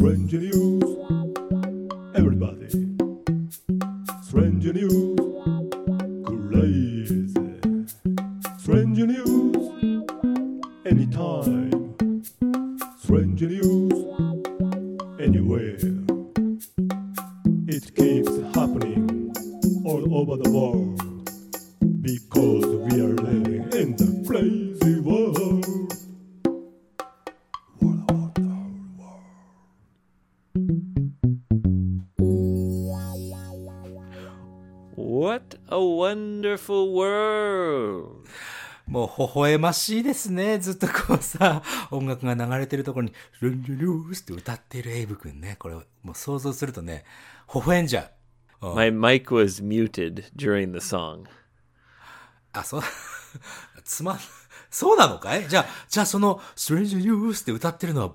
Strange news. Everybody. 微笑ましいですね。ずっとこうさ、音楽が流れてるところに、ルンルルースって歌っているエイブ君ね。これ、もう想像するとね、微笑んじゃう。うん My mic was muted during the song. あ、そう、つまん、そうなのかい？じゃあ、じゃあその、ストレンジニュースって歌ってるのは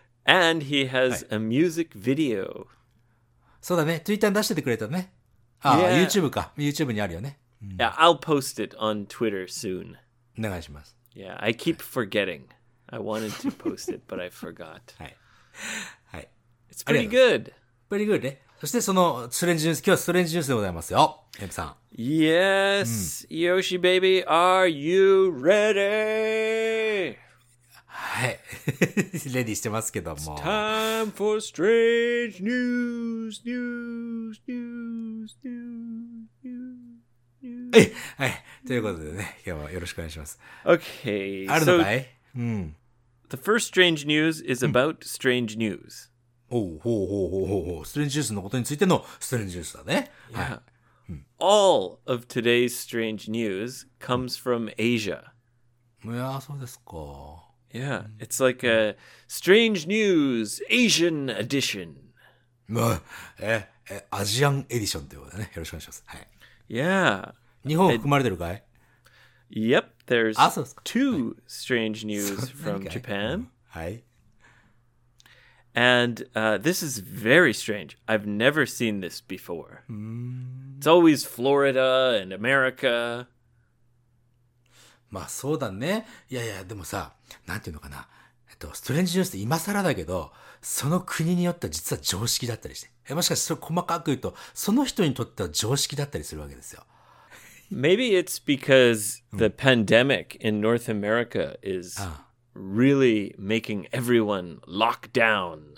And he has a music video. そうだね。Twitter に出しててくれたね。あ、yeah. YouTube か。YouTube にあるよね。Yeah, I'll post it on Twitter soon. お願いします。Yeah, I keep forgetting. I wanted to post it, but I forgot. はい。はい。It's pretty good. Pretty good ね。そしてそのストレンジニュース、今日はストレンジニュースでございますよ。エムさん。Yes!、うん、Yoshi baby, are you ready? はい。レディーしてますけども。Time for strange news, news, news, news, news. はい。はい。ということでね、今日はよろしくお願いします。Okay, あるの so かいうん。the first strange news is about strange news. おうほうほうほうほうほう。ストレンジニュースのことについてのストレンジニュースだね。はい。All of today's strange news comes from Asia. いやー、そうですか。Yeah, it's like a strange news Asian edition. まあ、え、え、アジアンエディションということでね、よろしくお願いします。はい。 Yeah. 日本含まれてるかい Yep, there's あ、そうですか。 two strange news そんな from にかい Japan. はい。 And uh, this is very strange. I've never seen this before. It's always Florida and America. まあそうだね。いやいや、でもさ、なんていうのかな。えっと、ストレンジニュースって今更だけど、その国によっては実は常識だったりして。えもしかしてそれ細かく言うと、その人にとっては常識だったりするわけですよ。Maybe it's because the pandemic in North America is really making everyone lock down.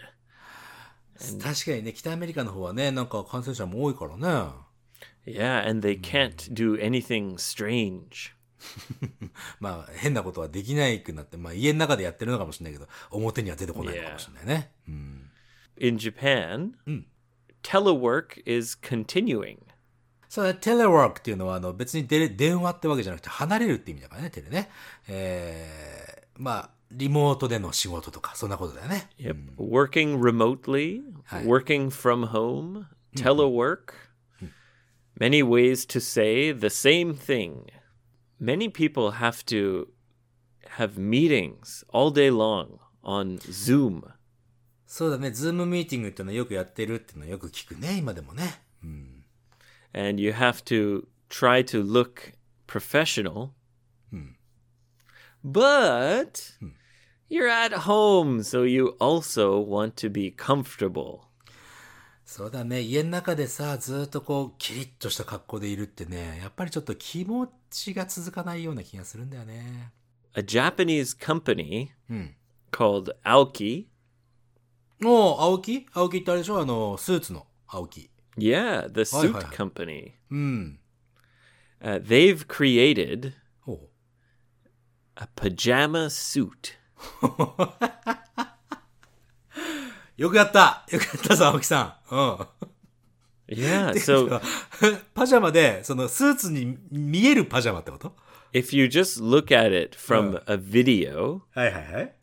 確かにね、北アメリカの方はね、なんか感染者も多いからね。Yeah, and they can't do anything strange. まあ変なことはできないくなって、まあ家の中でやってるのかもしれないけど、表には出てこないのかもしれないね。In Japan, telework is continuing. そうだ、テレワークっていうのは、あの、別にで電話ってわけじゃなくて、離れるって意味だからね、テレね。えー、まあ、リモートでの仕事とか、そんなことだよね。Yep. Working remotely, working from home, telework. Many ways to say the same thing. Many people have to have meetings all day long on Zoom. そうだね、ズームミーティングっていうのはよくやってるっていうのはよく聞くね、今でもね。 and you have to try to look professional. But you're at home, so you also want to be comfortable. そうだね、家の中でさ、ずっとこう、キリッとした格好でいるってね、やっぱりちょっと気持ち が続かないような気がするんだよね。A Japanese company called Aoki, おう、青木青木ってあれでしょあの、スーツの青木。yeah, the suit company, うん。uh, they've created おう a pajama suit. よくやったよくやったぞ、青木さん。うん。Yeah, so パジャマで、そのスーツに見えるパジャマってこと if you just look at it from a video, はいはいはい。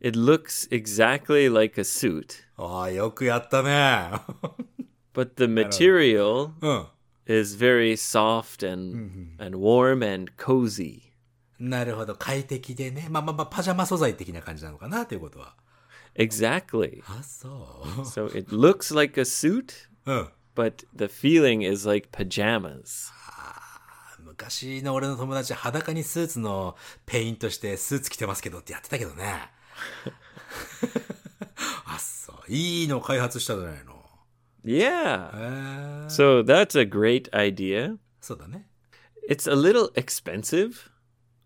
It looks exactly like a suit, ああ、よくやったね。 but the material うん。 is very soft and and warm and cozy. なるほど。快適でね。まあまあまあ、パジャマ素材的な感じなのかなということは。 Exactly. あ、そ So it looks like a suit, う。うん。 but the feeling is like pajamas. 昔の俺の友達裸にスーツのペイントしてスーツ着てますけどってやってたけどね。あ、そう。いいの開発したじゃないの。 Yeah. へえ。 So that's a great idea. そうだね。 It's a little expensive,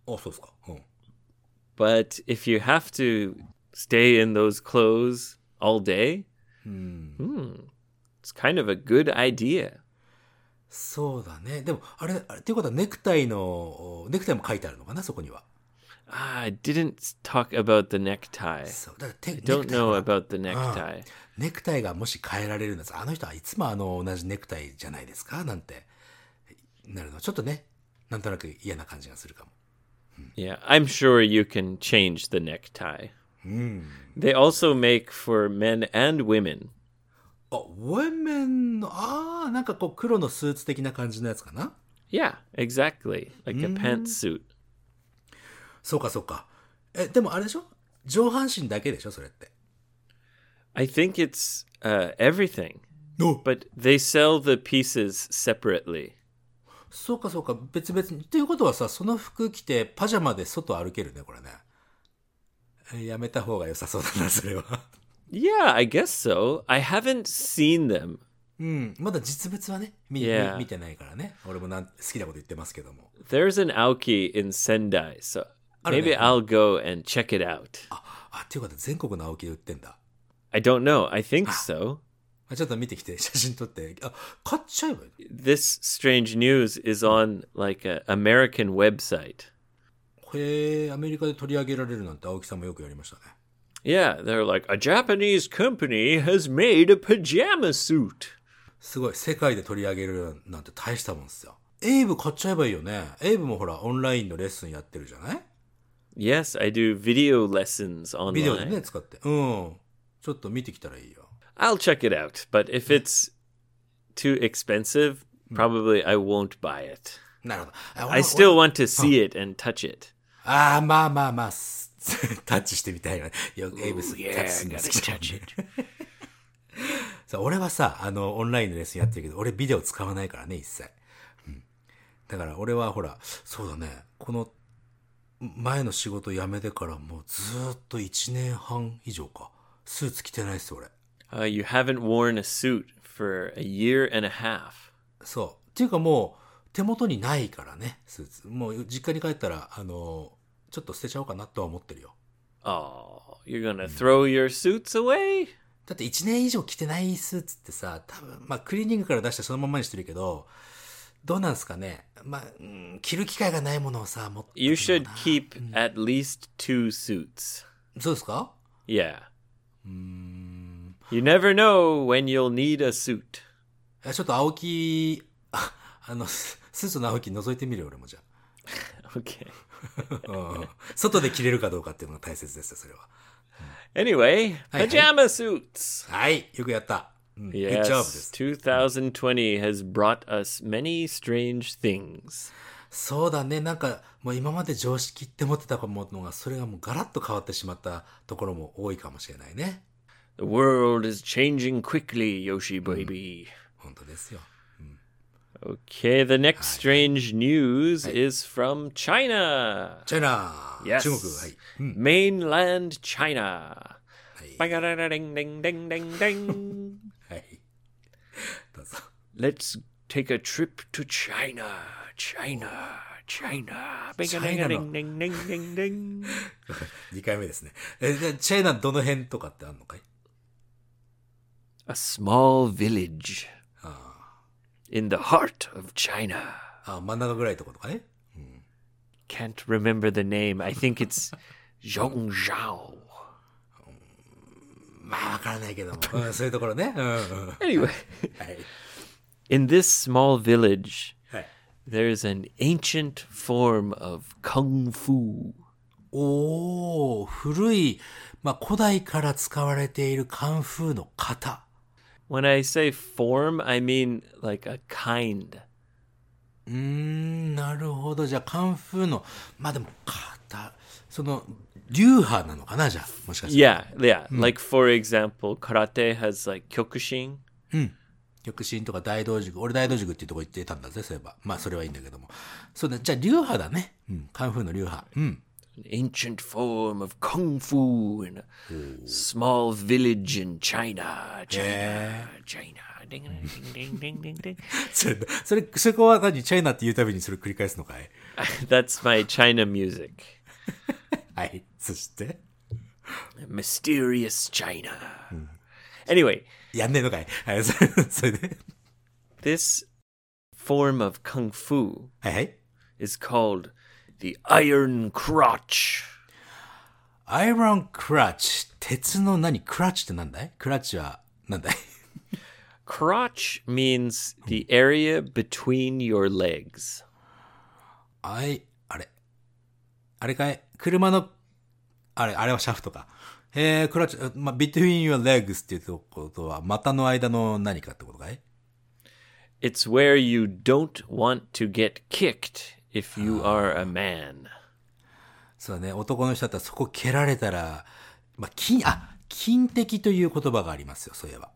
あ、そうですか。うん。 but if you have to stay in those clothes all day, hmm, it's kind of a good idea. そうだね。でも、あれ、あれっていうことはネクタイの、ネクタイも書いてあるのかな、そこには。Ah, I didn't talk about the necktie. そう。だからテ I ネ don't クタイ know は about the necktie. ネクタイがもし変えられるんですあの人はいつもあの同じネクタイじゃないですかなんてなるのちょっとねなんとなく嫌な感じがするかも Yeah, I'm sure you can change the necktie. They also make for men and women. あウェメンのああなんかこう黒のスーツ的な感じのやつかな？Yeah, exactly. Like a pantsuit. そうかそうか。えでもあれでしょ？上半身だけでしょ？それって。I think it's uh, everything, お but they sell the pieces separately. そうかそうか。別々に。っていうことはさその服着てパジャマで外歩けるねこれね。えやめた方が良さそうだなそれは Yeah, I guess so. I haven't seen them. うんまだ実物はね見,、 Yeah. 見見てないからね俺もなん好きなこと言ってますけども There's an Aoki in Sendai, so maybe maybe I'll go and check it out. あっていうことは全国の青木で売ってんだ I don't know. I think so. あちょっと見てきて写真撮ってあ買っちゃえばいい This strange news is on like a American website. へえアメリカで取り上げられるなんて青木さんもよくやりましたね Yeah, they're like a Japanese company has made a pajama suit. すごい世界で取り上げるなんて大したもんですよエイブ買っちゃえばいいよねエイブもほらオンラインのレッスンやってるじゃない Yes, I do video lessons ビデオで online. ね使ってうんちょっと見てきたらいいよ I'll check it out, but if it's too expensive, probably I won't buy it. なるほどあ I 俺 still want to see it and touch it. ああまあまあまあす タッチしてみたいよね。よエイブスタッチするの好きだねそう俺はさあのオンラインのレッスンやってるけど俺ビデオ使わないからね一切、うん、だから俺はほらそうだね。この前の仕事辞めてからもうずーっと1年半以上か。スーツ着てないっす俺。Uh, you haven't worn a suit for a year and a half. そう。っていうかもう手元にないからねスーツ。もう実家に帰ったらあのちょっと捨てちゃおうかなとは思ってるよ Oh, you're gonna throw your suits away? だって1年以上着てないスーツってさ、多分、まあクリーニングから出してそのままにしてるけど、どうなんすかね？まあ、うん着る機会がないものをさ、持って。You should keep at least two suits. そうですか？Yeah. You never know when you'll need a suit. いやちょっと青木、ああの、ススーツの青木覗いてみるよ、俺もじゃ Okay. あ。うん外で着れるかどうかっていうのが大切ですよ、それは。Anyway, pajama suits. はい、よくやった。うん、Good Yes, job です。2020 has brought us many strange things. そうだね、なんか、もう今まで常識って思ってたものが、それがもうガラッと変わってしまったところも多いかもしれないね。The world is changing quickly, Yoshi baby. 本当ですよ。Okay, the next strange news is from China. チャイナ Yes. 中国、はい。うん。 Mainland China. はい。 Ding ding ding ding ding. はい。どうぞ。 Let's take a trip to China. China. China. Ding China ding ding ding ding ding. 2回目ですね。え、じゃあチャイナどの辺とかってあんのかい A small village in the heart of China. あ、真ん中ぐらいのとことかね。 Can't remember the name. I think it's Zhongzhao. まあ、わからないけども。うん、そういうところね。うん、うん。は Anyway, い。 in this small village, はい。 there's an ancient form of kung fu. おー、古い、まあ、古代から使われているカンフーの型。 When I say form, I mean like a kind. うーん、なるほど。じゃあ、カンフーの、まあでも、型、その、流派なのかなじゃあ、もしかして。Yeah, yeah. Like for example, karate has like kyokushin. 極真とか大道塾。俺大道塾っていうとこ行ってたんだぜ、そういえば。まあ、それはいいんだけども。そうだ、じゃあ、流派だね。うん、カンフーの流派。うん。an ancient form of kung fu in a small village in China. China, China. Ding, ding, ding, ding, ding, ding. それ、それ、そこは何チャイナって言うたびにそれ繰り返すのかい That's my China music. はい。そして、 Mysterious China. Anyway, やんねえのかいはい、それそれで。 this form of kung fu はいはい。 is called the Iron Crotch. アイロンクラッチ。鉄の何クラッチってなんだいクラッチはなんだい Crotch means the area between your legs. あい、あれ。あれかい車の、あれ、あれはシャフトか。えー、クラッチ、まあ、between your legs っていうことは、股の間の何かってことかい It's where you don't want to get kicked if you are a man. そうだね。男の人だったらそこ蹴られたら、まあ、金、あ、金敵という言葉がありますよ、そういえば。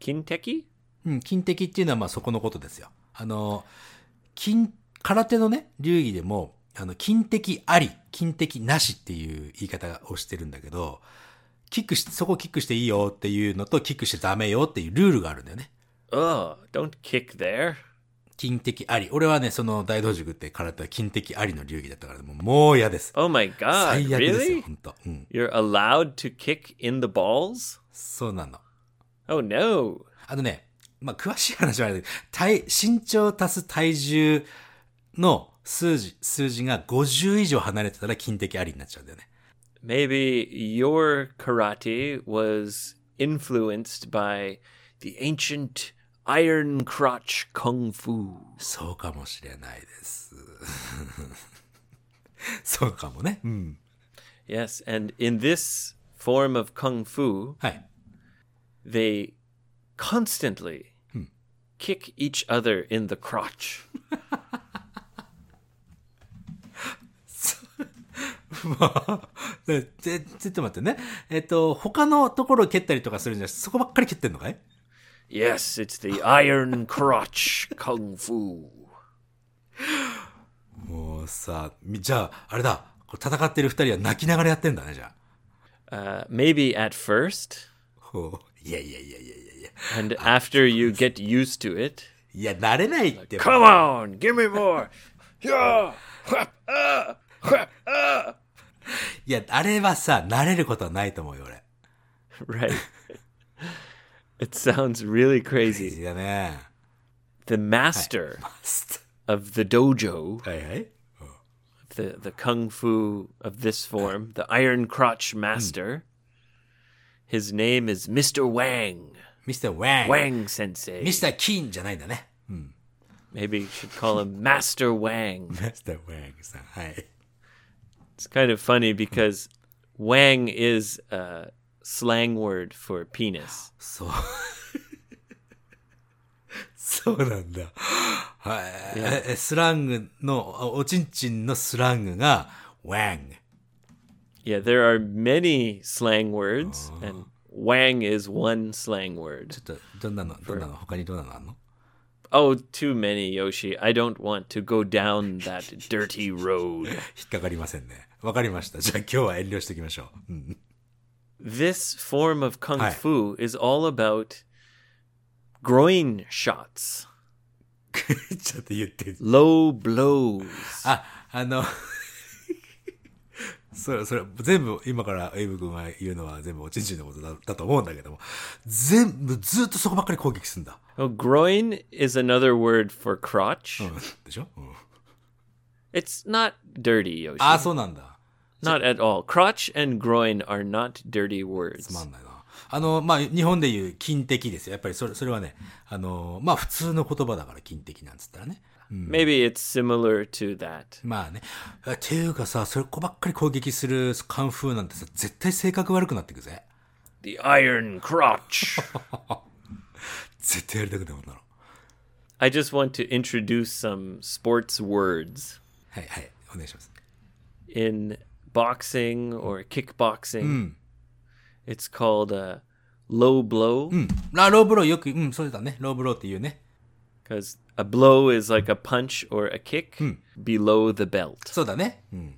Kinteki? うん、金敵っていうのはまあそこのことですよ。あの、金、空手のね、流儀でも、あの、金敵あり、金敵なしっていう言い方をしてるんだけど、キックし、そこキックしていいよっていうのと、キックしちゃダメよっていうルールがあるんだよね。Oh, don't kick there. 金敵あり。俺はね、その大道塾って空手は金敵ありの流儀だったから、もうもう嫌です。Oh my god, 最悪ですよ?本当うん。You're allowed to kick in the balls? そうなの。Oh no. あのね、まあ、詳しい話はあれだけど、体、身長足す体重の数字、数字が50以上離れてたら金的ありになっちゃうんだよね。Maybe your karate was influenced by the ancient iron crotch kung fu. そうかもしれないです。そうかもね。うん。Yes, and in this form of kung fu, はい。they constantly kick each other in the crotch. ちょっと待ってね。えっと、他のところを蹴ったりとかするんじゃなくて、そこばっかり蹴ってんのかい Yes, it's the iron crotch kung fu. もうさ、みじゃあ、あれだ。こう戦ってる二人は泣きながらやってんだね、じゃあ。 Uh, maybe at first, ほういやいやいやいやいやいや。 and after you get used to it, いや、慣れないって。 come on, give me more. Yeah. Whap, ah, whap, ah. いや、あれはさ、慣れることはないと思うよ、俺。 Right. It sounds really crazy. The master of the dojo, the the kung fu of this form, the iron crotch master, his name is Mr. Wang. Mr. wang sensei. Mr. King Maybe you should call him Master Wang. Mr. Wang It's kind of funny because Wang is uh, slang word for penis. そう。そうなんだ。はい。ええスラングの、おおちんちんのスラングが、ワン。 Yeah, there are many slang words, and Wang is one slang word. ちょっと、どんなの、どんなの、他にどんなのあんの Oh, too many, Yoshi. I don't want to go down that dirty road. 引っかかりませんね。わかりました。じゃあ今日は遠慮しておきましょう。うん。 This form of kung Hi. fu is all about groin shots, ちょっと言って。 low blows. あ、あの、それ、それ、全部、今からエイブ君が言うのは全部おちんちんのことだだと思うんだけども、全部、ずっとそこばっかり攻撃するんだ。 Oh, groin is another word for crotch. うん。でしょうん。 It's not dirty, Yoshi. あ、そうなんだ。 Not at all. Crotch and groin are not dirty つ words. まんないな。あの、まあ、日本でいう金的ですよ。やっぱりそれ、それはね、あの、まあ、普通の言葉だから金的なんつったらね。Maybe it's similar to that. まあね。っていうかさ、それこばっかり攻撃するカンフーなんてさ、絶対性格悪くなってくぜ。The Iron Crotch. 絶対やりたくないもんなの。I just want to introduce some sports words. はいはい。お願いします。In boxing or kickboxing, it's called a low blow うん。あ、ローブローよく、うん、そうだね。ローブローっていうね。 because a blow is like a punch or a kick below the belt. そうだね。うん。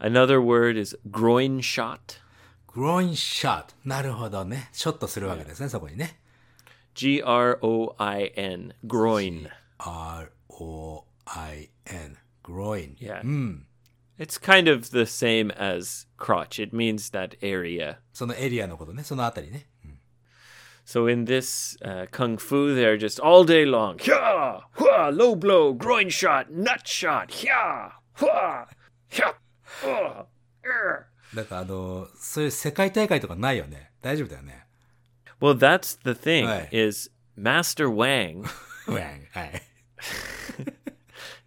Another word is groin shot. グロインショット。なるほどね。ショットするわけですね、そこにね。 G R O I N. Groin. R-O-I-N。グロイン。 Yeah. It's kind of the same as crotch. It means that area. そのエリアのことね。そのあたりね。 So in this uh, kung fu, they're just all day long. Hya, hua, low blow, groin shot, nut shot. Hya, hua, hya, hua, er. だからあの、そういう世界大会とかないよね。大丈夫だよね。 Well, that's the thing Right. is Master Wang ウェン。はい。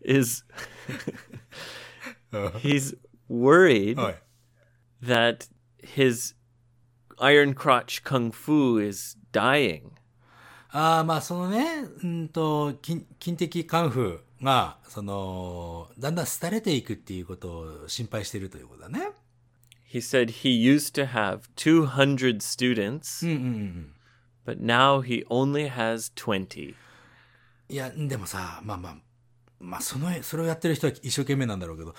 is Uh-huh. He's worried oh, yeah. that his iron crotch kung fu is dying. Uh, あまあそのね、うんと、金的カンフーが、その、だんだん廃れていくっていうことを心配しているということだね。He said he used to have 200 students, but now he only has 20. いや、でもさ、まあまあ、まあその、それをやってる人は一生懸命なんだろうけど、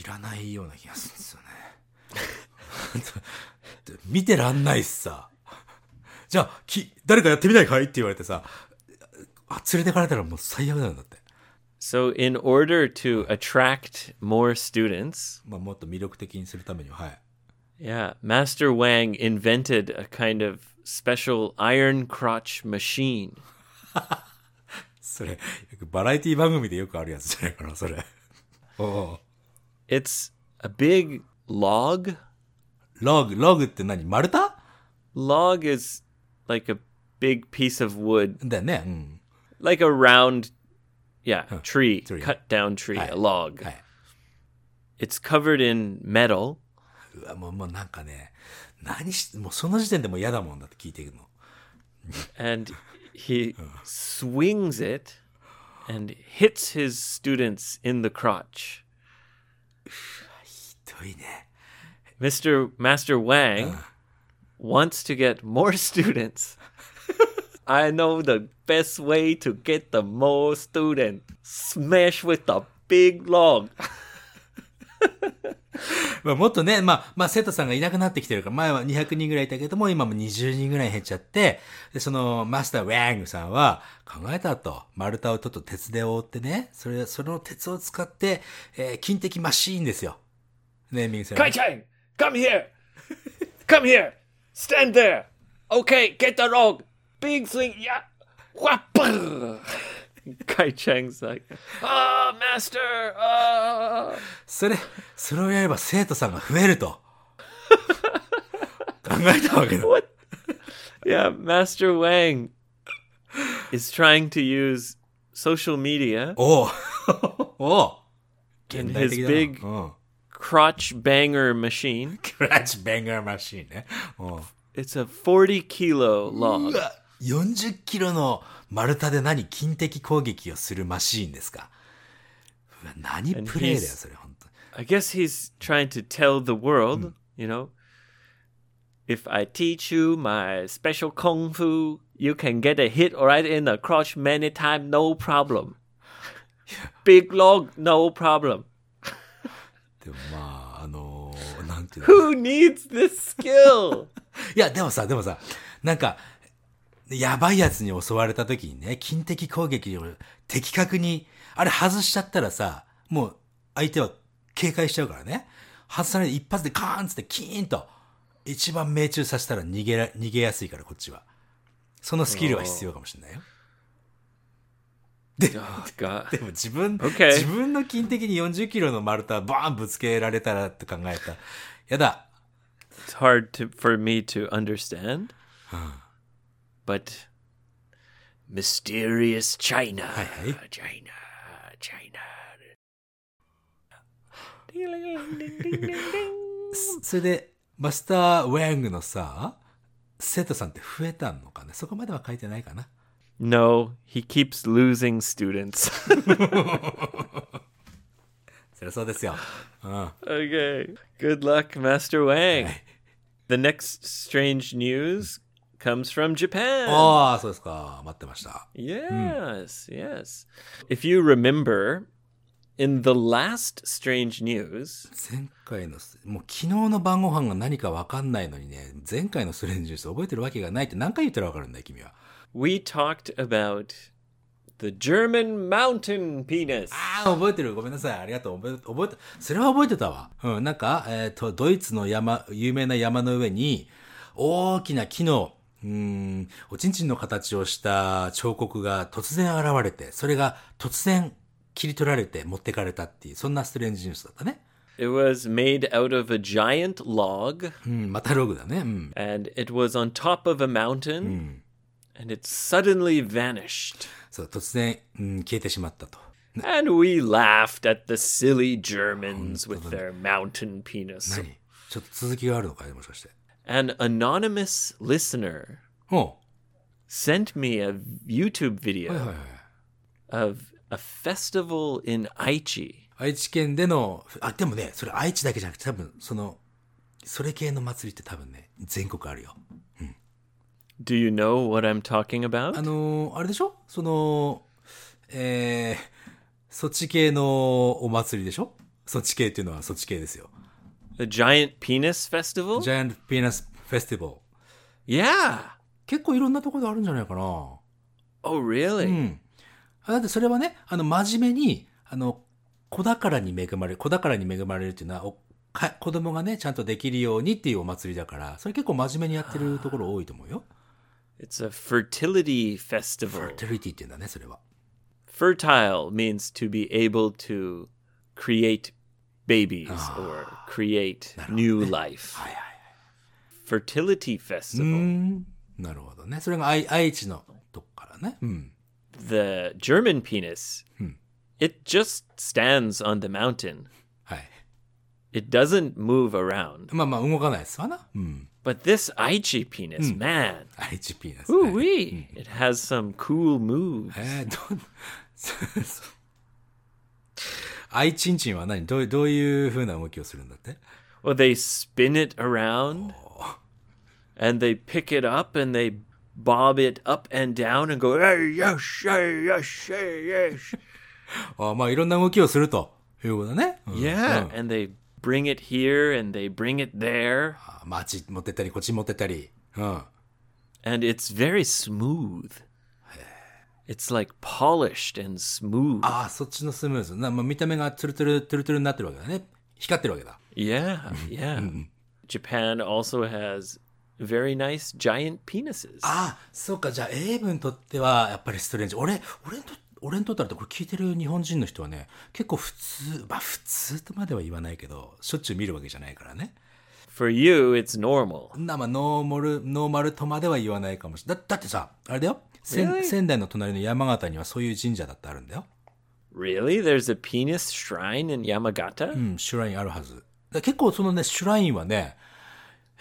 いらないような気がするんですよね。見てらんないしさ。じゃあ、き、誰かやってみないかい？って言われてさ、あ、連れてかれたらもう最悪だよ、だって。So, in order to attract more students, まあもっと魅力的にするためには、はい。yeah, Master Wang invented a kind of special iron crotch machine. それ、よくバラエティ番組でよくあるやつじゃないかな、それ。おお It's a big log. ログ、ログって何丸太 Log is like a big piece of wood, だよね。うん。 like a round, yeah, tree, tree. cut down tree, a log. はい。 It's covered in metal, うわ、もう、もうなんかね、何し、もうその時点でもう嫌だもんだって聞いてるの。 and he swings it and hits his students in the crotch. Mr. Master Wang uh. wants to get more students. I know the best way to get the more student. Smash with the big log. まあ、もっとね、まあ、まあ、生徒さんがいなくなってきてるから、前は200人ぐらいいたけども、今も20人ぐらい減っちゃって、で、その、マスター・ウェングさんは、考えたと。丸太をちょっと鉄で覆ってね、それ、その鉄を使って、えー金的マシーンですよ。ネーミングされ Kai Chang, come here. Come here. Stand there. Okay, get the log. Big swing. Yeah. w a p p e r Kai Chang's like, ah, master. Ah. それ、それをやれば生徒さんが増えると。考えたわけだ。 What? yeah, Master Wang is trying to use social media おうおう and 現代 his 的だな big うん。 crotch banger machine. クラッチベンガーマシーンね。うん。 It's a 40 kilo log. うわ40キロの丸太で何金的攻撃をするマシーンですかうわ何プレイだよ、それ、本当 I guess he's trying to tell the world, you know, if I teach you my special kung fu, you can get a hit right in the crotch many times, no problem. Big log, no problem. でもまあ、あのーなんていうの Who needs this skill? いや、でもさ、でもさ、なんか、やばいやつに襲われた時にね、金的攻撃を的確に、あれ外しちゃったらさ、もう相手は警戒しちゃうからね。外さないで一発でカーンっつってキーンと、一番命中させたら逃げら、逃げやすいから、こっちは。そのスキルは必要かもしれないよ。Oh, God. でも自分、Okay. 自分の金的に40キロの丸太バーンぶつけられたらって考えたら、やだ。It's hard to for me to understand. But mysterious China. はいはい。 China, China. それで、マスター・ウェングのさ、生徒さんって増えたのかねそこまでは書いてないかな No, he keeps losing students. そりゃそうですよ。うん。 okay. Good luck, Master Wang. The next strange news comes from Japan. ああ、そうですか。待ってました。Yes, yes. If you remember, in the last strange news, 前回の、もう昨日の晩ご飯が何か分かんないのにね、前回のストレンジニュース覚えてるわけがないって何回言ったら分かるんだよ、君は。we talked about the German mountain penis. ああ、覚えてる。ごめんなさい。ありがとう。覚え、覚えて、それは覚えてたわ。うん、なんか、えっ、と、ドイツの山、有名な山の上に、大きな木の、うーん、おちんちんの形をした彫刻が突然現れて、それが突然切り取られて持ってかれたっていう、そんなストレンジニュースだったね。It was made out of a giant log, うん、またログだね。うん。and it was on top of a mountain, and it suddenly vanished. そう、突然、うん、消えてしまったと。And we laughed at the silly Germans with their mountain penis. 何ちょっと続きがあるのかいもしかして。An anonymous listener お sent me a YouTube video of a festival in Aichi. 愛知県での、あ、でもね、それ愛知だけじゃなくて多分、その、それ系の祭りって多分ね、全国あるよ。Do you know what I'm talking about? あのーあれでしょ？その、えー、そっち系のお祭りでしょ？そっち系っていうのはそっち系ですよ。The Giant Penis Festival? ジャイアントピーナスフェスティバル。yeah. 結構いろんなところであるんじゃないかな。Oh, really? うん。あだってそれはね、あの、真面目に、あの、子宝に恵まれる、子宝に恵まれるっていうのは、おか子供がね、ちゃんとできるようにっていうお祭りだから、それ結構真面目にやってるところ多いと思うよ。It's a fertility festival. ファテリティって言うんだね、それは。Fertile means to be able to create babies or create new life. はいはい。 Fertility う festival. ん。なるほどね。それが愛愛知のとこからね。うん。 The German penis, it just stands on the mountain. はい。 It doesn't move around. まあまあ動かないですわな。うん。 But this Aichi penis, man, 愛知ピーナス。 ooh はい wee, it has some cool moves. えー、ど ん、そうそう愛ちんちんは何どうどういう風な動きをするんだって Well, they spin it around and they pick it up and they bob it up and down and go, hey, yes, hey, yes, hey, yes. あまあいろんな動きをするということだね。うん Yeah. うん And they bring it here and they bring it there. あまああっち持ってったりこっち持ってったり。うん。 And it's very smooth. It's like polished and smooth. ああ、そっちのスムーズ。なまあ、見た目がツルツル、ツルツルになってるわけだね。光ってるわけだ。Yeah, yeah. Japan also has very nice giant penises. ああ、そうか。じゃあ、エイブにとっては、やっぱりストレンジ。俺、俺にと、俺にとったらってこれ聞いてる日本人の人はね、結構普通、まあ普通とまでは言わないけど、しょっちゅう見るわけじゃないからね。For you, it's normal. な、まあ、ノーマル、ノーマルとまでは言わないかもしれない。だ、だってさ、あれだよ。仙 Really? 仙台の隣の山形にはそういう神社だってあるんだよ。 Really? There's a penis shrine in Yamagata? うん、シュラインあるはず。だ結構そのね、シュラインはね、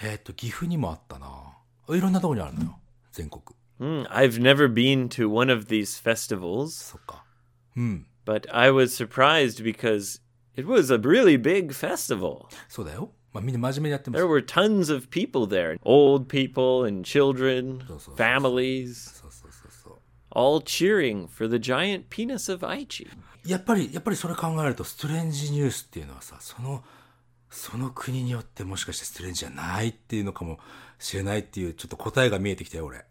えっ、と、岐阜にもあったな。いろんなとこにあるのよ。全国。 Hmm, I've never been to one of these festivals, そっか。うん。 but I was surprised because it was a really big festival. そうだよ。まあみんな真面目にやってます There。were tons of people there old people and children, So, so, so, so. families, そうそうそうそう。 all cheering for the giant penis of Aichi. やっぱり、やっぱりそれ考えると、ストレンジニュースっていうのはさ、その、その国によってもしかしてストレンジじゃないっていうのかもしれないっていう、ちょっと答えが見えてきたよ、俺。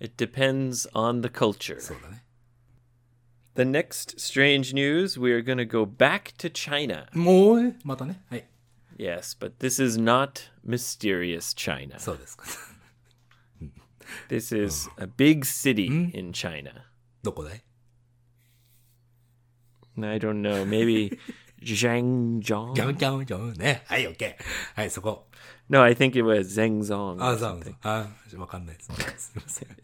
It depends on the culture. そうだね。 The next strange news, we are going to go back to China. もう、またね。はい。 Yes, but this is not mysterious China. そうですか。 this is a big city in China. どこだい I don't know. Maybe Zhangjiang. no, I think it was Zhengzhou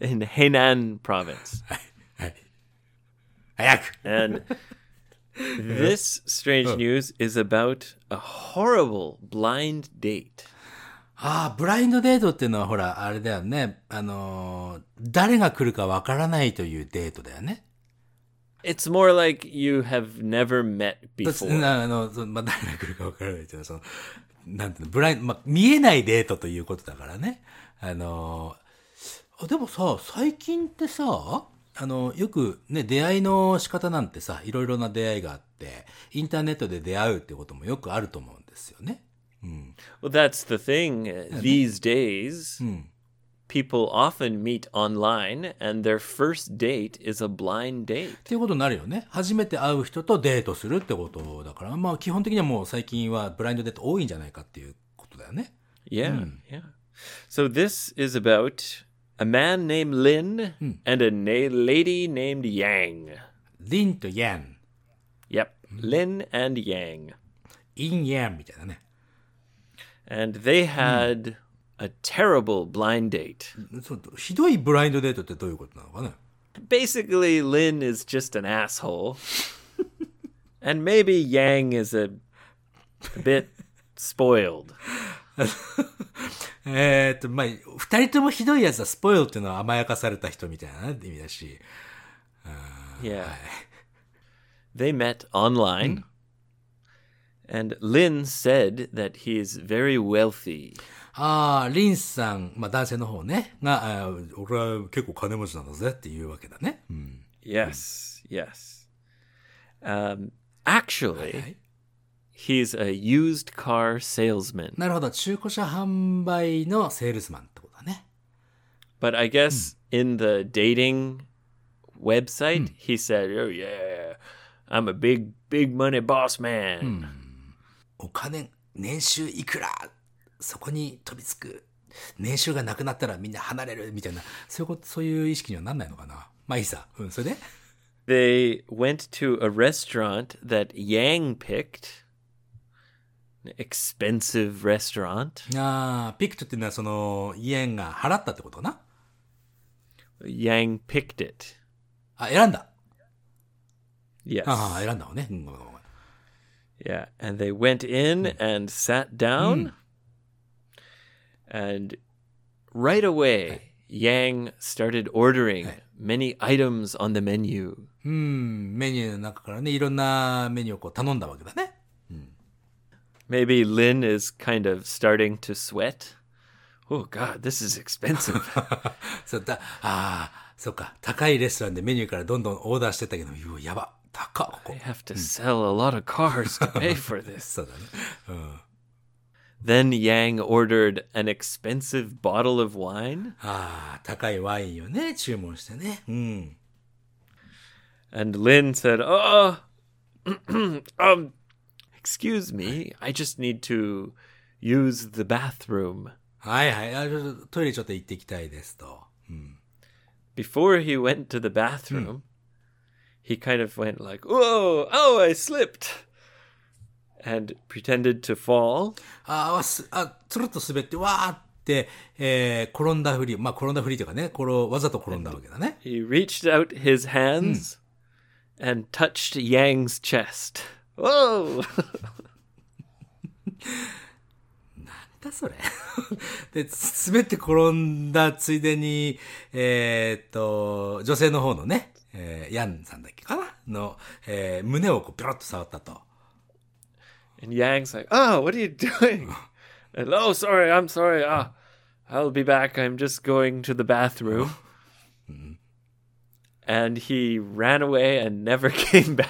In Henan province. はい。早く And this strange news is about a horrible blind date. ああ、ブラインドデートっていうのはほら、あれだよね。あのー誰が来るかわからないというデートだよね。It's more like you have never met before. あの、そのまあ、誰が来るかわからないっていうのは、その、なんていうの、ブラインド、まあ、見えないデートということだからね。あのーあでもさ、最近ってさ、あの、よくね、出会いの仕方なんてさ、いろいろな出会いがあって、インターネットで出会うってこともよくあると思うんですよね。Well, that's the thing. uh, These days, people often meet online, and their first date is a blind date. っていうことになるよね。初めて会う人とデートするってことだから、まあ基本的にはもう最近はブラインドデート多いんじゃないかっていうことだよね。Yeah, yeah. So this is about a man named Lin and a lady named Yang. リンとヤン、Yep, Lin and Yang. インヤンみたいなね。And they had a terrible blind date. そうひどいブラインドデートってどういうことなのかね Basically, Lin is just an asshole. and maybe Yang is a, a bit spoiled. えーっと、まあ、二人ともひどいやつはスポイルっていうのは甘やかされた人みたいな意味だし。 Yeah. They met online. And Lin said that he is very wealthy. ああ、リンさん、まあ男性の方ね、が、あー俺は結構金持ちなんだぜっていうわけだね。うん。 Yes, yes. Um, actually, he's a used car salesman. なるほど、中古車販売のセールスマンってことだね。 But I guess in the dating website, he said, "Oh yeah, I'm a big, big money boss man." お金、年収いくら？そこに飛びつく。年収がなくなったらみんな離れるみたいな、そういうこと、そういう意識にはなんないのかな？まあいいさ。うん、それで？They went to a restaurant that Yang picked. Expensive restaurant. ああ、ピクトっていうのはその、イエンが払ったってことかな？Yang picked it. あ、選んだ。Yes. ああ、選んだのね。うんごめんごめん Yeah, and they went in and sat down. And right away, Yang started ordering many items on the menu. うん、メニューの中からね、いろんなメニューをこう頼んだわけだね。 Maybe Lin is kind of starting to sweat. Oh, God, this is expensive. そうだ、ああ、そっか、高いレストランでメニューからどんどんオーダーしてたけど、うわ、やば、高っ、ここ I。have to sell a lot of cars to pay for this. そうだね。うん。 Then Yang ordered an expensive bottle of wine. ああ、高いワインをね、注文してね。うん。 And Lin said, Oh, um, excuse me. I just need to use the bathroom. はいはいあ。ちょっとトイレちょっと行ってきたいですと。 Before he went to the bathroom, he kind of went like, Whoa, oh, I slipped. And pretended to fall. ああ、つるっと滑って、わーって、えー、転んだふり。まあ、転んだふりというかね、これをわざと転んだわけだね。He reached out his hands and touched Yang's chest. Whoa! だそれ。で、つ滑って転んだついでに、えーっと、女性の方のね、えー、ヤンさんだっけかなの、えー、胸をこう、ピョロッと触ったと。 And Yang's like, Oh, what are you doing? And, oh, sorry, I'm sorry. Ah, I'll be back. I'm just going to the bathroom. and he ran away and never came back.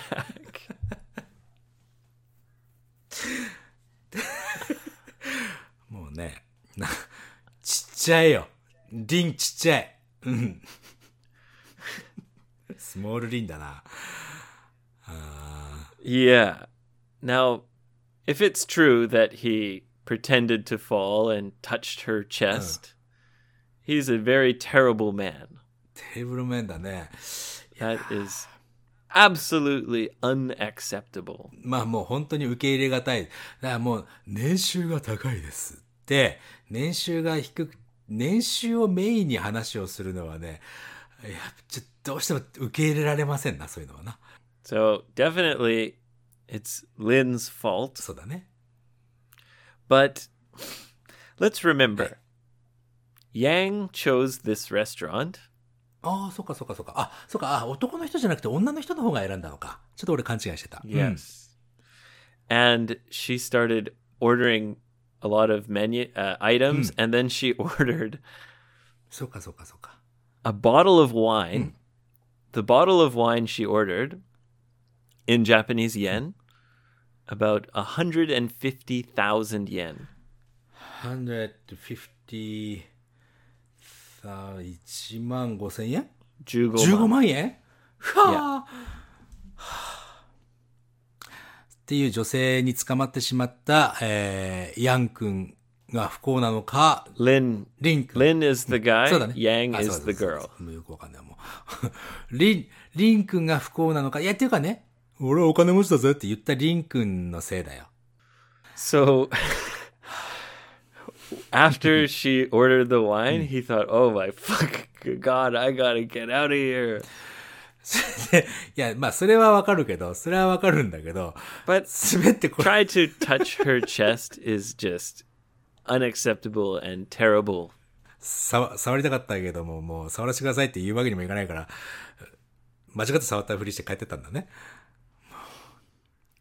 もうね、なちっちゃいよ。リンちっちゃい。うん。 スモールリンだな。yeah. Now, if it's true that he pretended to fall and touched her chest, he's a very terrible man. テーブル面だね。That is absolutely unacceptable. まあもう本当に受け入れがたい。だからもう、年収が高いですっって、年収が低く、年収をメインに話をするのはね、いや、ちょっとどうしても受け入れられませんな、そういうのはな。 So definitely it's Lynn's fault. そうだね。 But let's remember Yang chose this restaurant. ああ、そっかそっかそっか。あ、そっか、あ、男の人じゃなくて女の人の方が選んだのか。ちょっと俺勘違いしてた。 Yes. And she started ordering a lot of menu uh, items and then she ordered そっかそっかそっか。 a bottle of wine. The bottle of wine she ordered in Japanese yen about 150,000 yen. 150さあ、1万5千円15 ?15 万万円はあ、っていう女性に捕まってしまった、えー、ヤン君 が不幸なのか、Lin リン君。Lin is the guy, そうだね。Yang あ is そう the そうそう girl. もうよくわかんないもう。リン、リン君が不幸なのか。いや、っていうかね、俺はお金持ちだぜって言ったリン君のせいだよ。So after she ordered the wine, he thought, "Oh my fuck god, I got to get out of here." いや、まあ、それはわかるけど、それはわかるんだけど、But すべてこれ、try to touch her chest is just unacceptable and terrible. 触触りたかったけども、もう触らせてくださいって言うわけにもいかないから、間違って触ったふりして帰ってったんだね。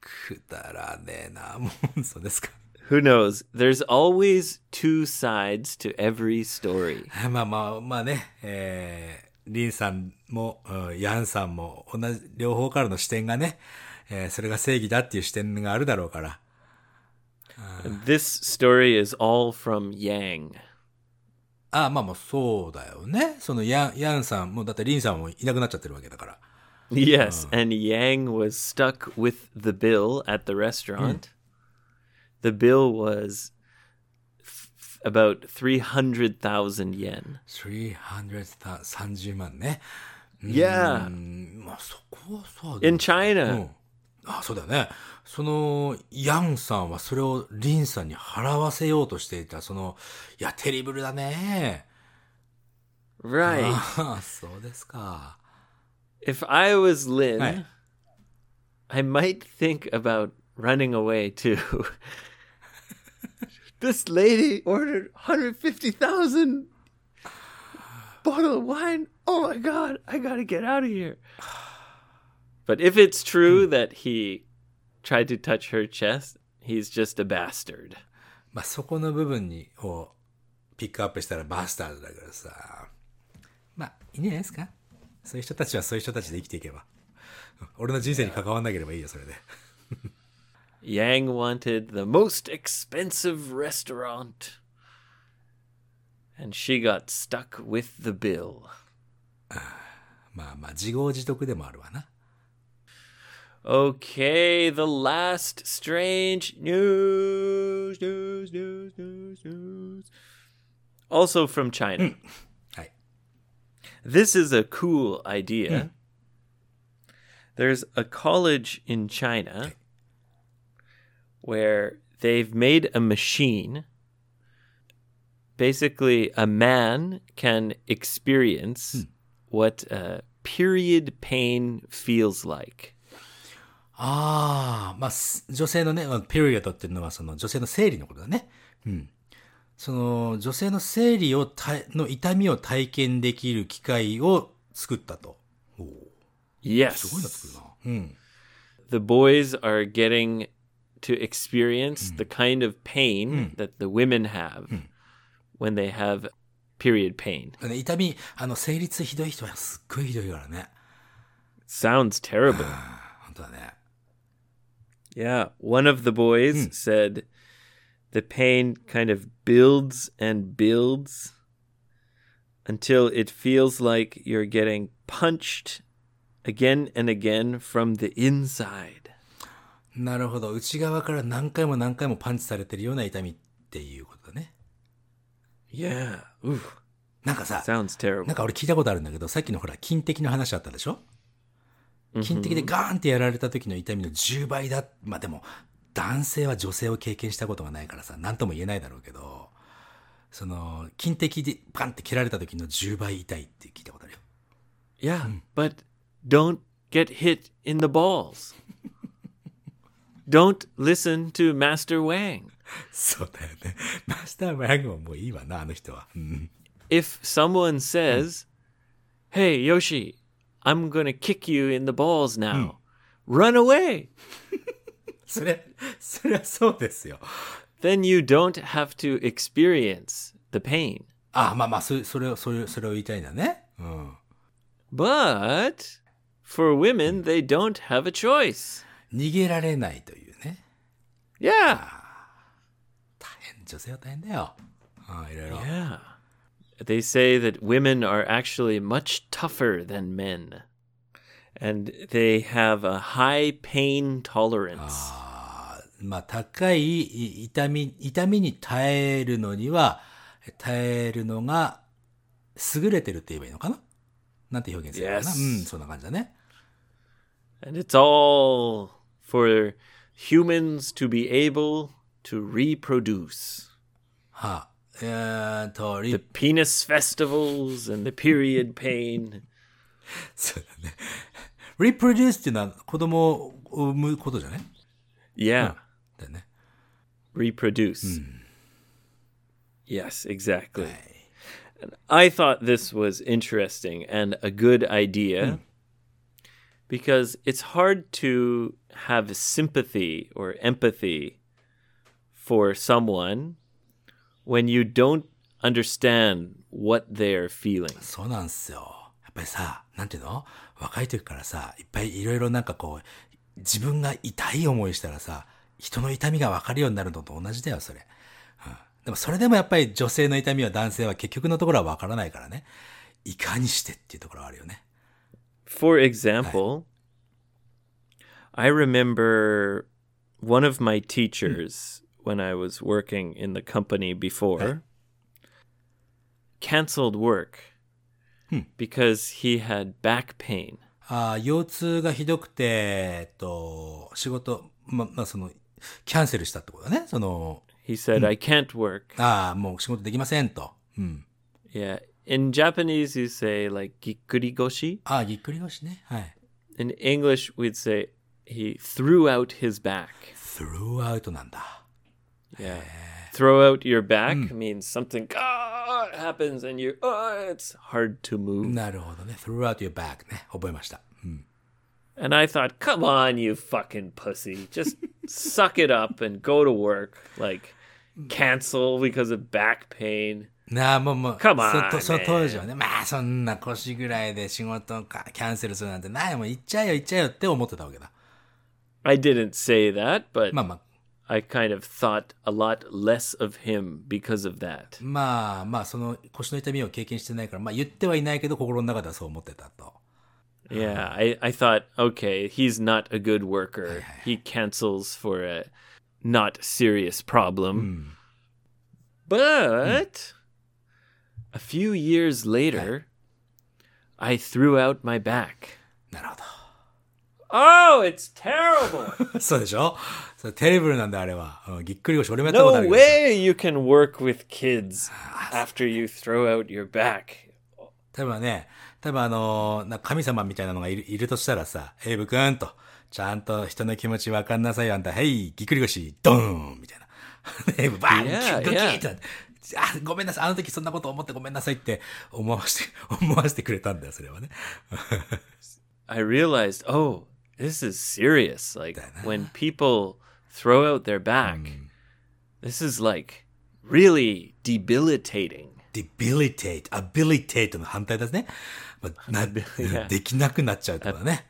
くだらねえな、もう、そうですか。Who knows? There's always two sides to every story. まあまあ、まあね、えー、リンさんも、うんヤンさんも、同じ、両方からの視点がね、えーそれが正義だっていう視点があるだろうから。This story is all from Yang. ああ、まあまあ、そうだよね。そのヤン、ヤンさんも、だってリンさんもいなくなっちゃってるわけだから。 Yes, and Yang was stuck with the bill at the restaurant. The bill was f- about 300,000 yen. 330万ね。 Yeah. うん、まあそこはさ、 In う China. ん。あ、そうだよね。 その、ヤンさんはそれをリンさんに払わせようとしていた、その、いや、テリブルだね。 Right. ああ、そうですか。 If I was Lin, Right. I might think about running away too. this lady ordered 150,000 bottle of wine. Oh my god, I got to get out of here. But if it's true that he tried to touch her chest, he's just a bastard. まあそこの部分に、をピックアップしたらバスターズだからさ。まあ、いいんじゃないですかそういう人たちはそういう人たちで生きていけば。俺の人生に関わんなければいいよ、それで。 Yang wanted the most expensive restaurant. And she got stuck with the bill. まあまあ、自業自得でもあるわな。 Okay, the last strange news, news, news, news, news. Also from China. Hmm. はい。This is a cool idea. Hmm. There's a college in China where they've made a machine. Basically, a man can experience hmm. what uh, period pain feels like. ああ、まあ、す女性のね、まあ period っていうのはその女性の生理のことだね。うん。その女性の生理をたの痛みを体験できる機会を作ったと。おお、すごいな Yes. 作るな。うん。The boys are getting to experience the kind of pain that the women have when they have period pain. ね痛み、あの、生理痛ひどい人はすっごいひどいからね。Sounds terrible. 本当だね。Yeah. One of the boys hmm. said the pain kind of builds and builds until it feels like you're getting punched again and again from the inside. なるほど。内側から何回も何回もパンチされてるような痛みっていうことだね。Yeah. Oof. なんかさ、なんか俺聞いたことあるんだけど、さっきのほら、金的な話あったでしょ金的でガーンってやられた時の痛みの10倍だ。まあでも、男性は女性を経験したことがないからさ、何とも言えないだろうけど、その、金的でパンって切られた時の10倍痛いって聞いたことあるよ。Yeah, but don't get hit in the balls. don't listen to Master Wang. そうだよね。マスターマヤグももういいわな、あの人は。うん。If someone says, Hey, Yoshi, I'm going to kick you in the balls now, run away. それ、それはそうですよ。 Then you don't have to experience the pain. あ、まあまあ、そそれを、それを、それを言いたいんだね。うん。 But for women, they don't have a choice. 逃げられないというね。 Yeah. 大変、女性は大変だよ。うん、いろいろ。 Yeah. They say that women are actually much tougher than men. And they have a high pain tolerance. まあ、高いい痛み、痛みに耐えるのには、耐えるのが優れてるって言えばいいのかななんて表現するのかな Yes. うん、そんな感じだね。 And it's all for humans to be able to reproduce. はあ、 あ、えーっと、リ The penis festivals and the period pain. そうだね。reproduce っていうのは子供を産むことじゃない Yeah. だよね。 reproduce. Yes, exactly. And I thought this was interesting and a good idea because it's hard to have sympathy or empathy for someone when you don't understand what they're feeling. そうなんですよ。やっぱりさ、なんていうの？若い時からさ、いっぱいいろいろなんかこう、自分が痛い思いしたらさ、人の痛みが分かるようになるのと同じだよ、それ。うん、でもそれでもやっぱり女性の痛みは男性は結局のところは分からないからね。いかにしてっていうところはあるよね。For example, I remember one of my teachers when I was working in the company before canceled work because he had back pain. ああ、腰痛がひどくて、えっと、仕事、ま、まあ、その、キャンセルしたってことだね。その、 He said, I can't work. ああ、もう仕事できませんと。うん。 Yeah. In Japanese, you say like gikkurigoshi. ああ、ぎっくり腰ね。はい。 In English, we'd say he threw out his back. through out なんだ。 Yeah. Throw out your back means something ah, happens and you, oh, it's hard to move. なるほどね。through out your back ね。覚えました。うん。 And I thought, come on, you fucking pussy. Just suck it up and go to work. Like, cancel because of back pain. なあ、もうもう、 Come on, そその man. 当時はね、まあそんな腰ぐらいで仕事かキャンセルするなんてないもう行っちゃえよ行っちゃえよって思ってたわけだ。 I didn't say that, but まあまあ、 I kind of thought a lot less of him because of that. まあまあその腰の痛みを経験してないから、まあ言ってはいないけど心の中ではそう思ってたと。 Yeah, I, I thought, okay, he's not a good worker. He cancels for a not serious problem. But a few years later, I threw out my back. なるほ Oh, it's terrible. ど。そうでしょ？それテレブルなんだあれは。うんぎっくり腰俺もやったことあ no るけどさ way you can work with kids after you throw out your back. 多分ね、多分あのーな神様みたいなのがいるいるとしたらさ、エイブくんと、ちゃんと人の気持ちわかんなさいよあんた、へい、ぎっくり腰、ドーンみたいな。エイブバーン Yeah, グキ yeah. ーってなってあ、ごめんなさい、あの時そんなこと思ってごめんなさいって思わして、思わせてくれたんだよ、それはね。I realized, oh, this is serious. Like when people throw out their back, this is like really debilitating. debilitate, abilitate の反対ですね。まあ、な yeah. できなくなっちゃうってことだね。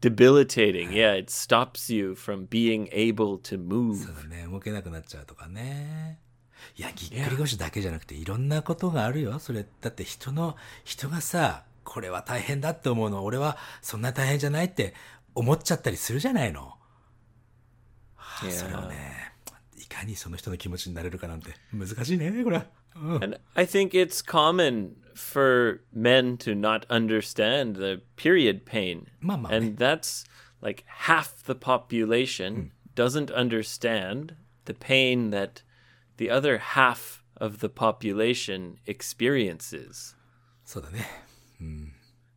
Debilitating. Yeah, it stops you from being able to そう move. だね、動けなくなっちゃうとかね。いや、ぎっくり腰だけじゃなくていろんなことがあるよ。それ、だって人の、人がさ、 これは大変だって思うの、俺はそんな大変じゃないって思っちゃったりするじゃないの。はあそれをね、いかにその人の気持ちになれるかなんて難しいね、これは。うん。And I think it's common for men to not understand the period pain. まあまあね。And that's like half the population doesn't understand the pain that the other half of the population experiences. そうだね。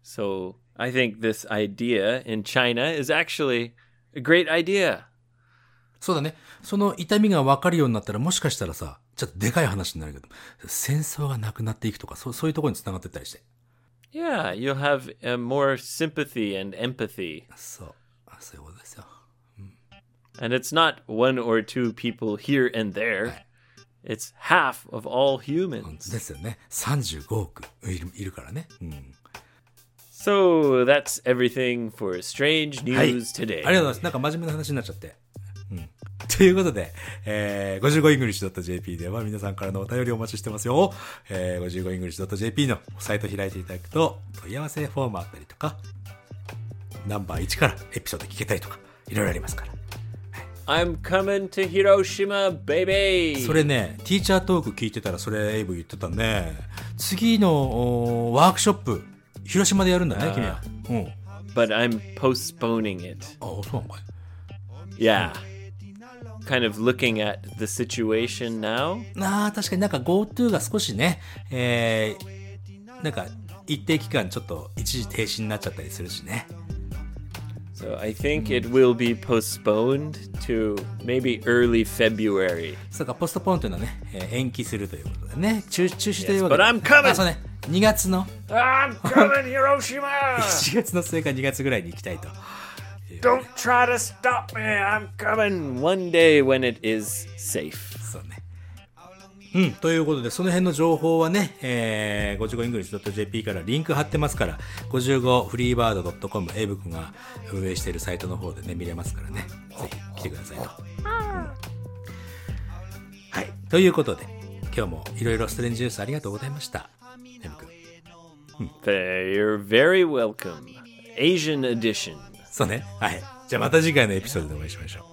So I think this idea in China is actually a great idea. そうだね。その痛みが分かるようになったら、もしかしたらさ、ちょっとでかい話になるけど、戦争がなくなっていくとか、そうそういうところに繋がってったりして。 Yeah, you'll have uh, more sympathy and empathy. そう。あそういうことですよ。 And it's not one or two people here and there. It's half of all で humans. すよね。35億いるいるからね。うん。So that's everything for strange はい。あ news り today. がとうございます。なんか真面目な話になっちゃって。うん。ということで、えー、55english.jp では皆さんからのお便りをお待ちしてますよ。えー、55english.jp のサイト開いていただくと、問い合わせフォームあったりとか、ナンバー1からエピソード聞けたりとか、いろいろありますから。I'm coming to Hiroshima, baby. それね、ティーチャートーク聞いてたらそれエイブ言ってたね。次のおワークショップ、広島でやるんだね、君は。うん。But I'm postponing it. あ、そうなのかい Yeah. Kind of looking at the situation now. なあ、確かになんか GoTo が少しね、えー、なんか一定期間ちょっと一時停止になっちゃったりするしね。So I think it will be postponed to maybe early February. そうか、ポストポーンというのはね、えー延期するということでね、中中止というわけ but で。 I'm coming! あ、そうね、2月の、 I'm coming, Hiroshima! 1月の末か2月ぐらいに行きたいと。 Don't try to stop me. I'm coming one day when it is safe. そうね。 うん。ということで、その辺の情報はね、えー、55english.jp からリンク貼ってますから、55freebird.com、エイブ君が運営しているサイトの方でね、見れますからね。ぜひ来てくださいと。はい。ということで、今日もいろいろストレンジニュースありがとうございました。エイブ君。You're very welcome. Asian edition. そうね。はい。じゃあまた次回のエピソードでお会いしましょう。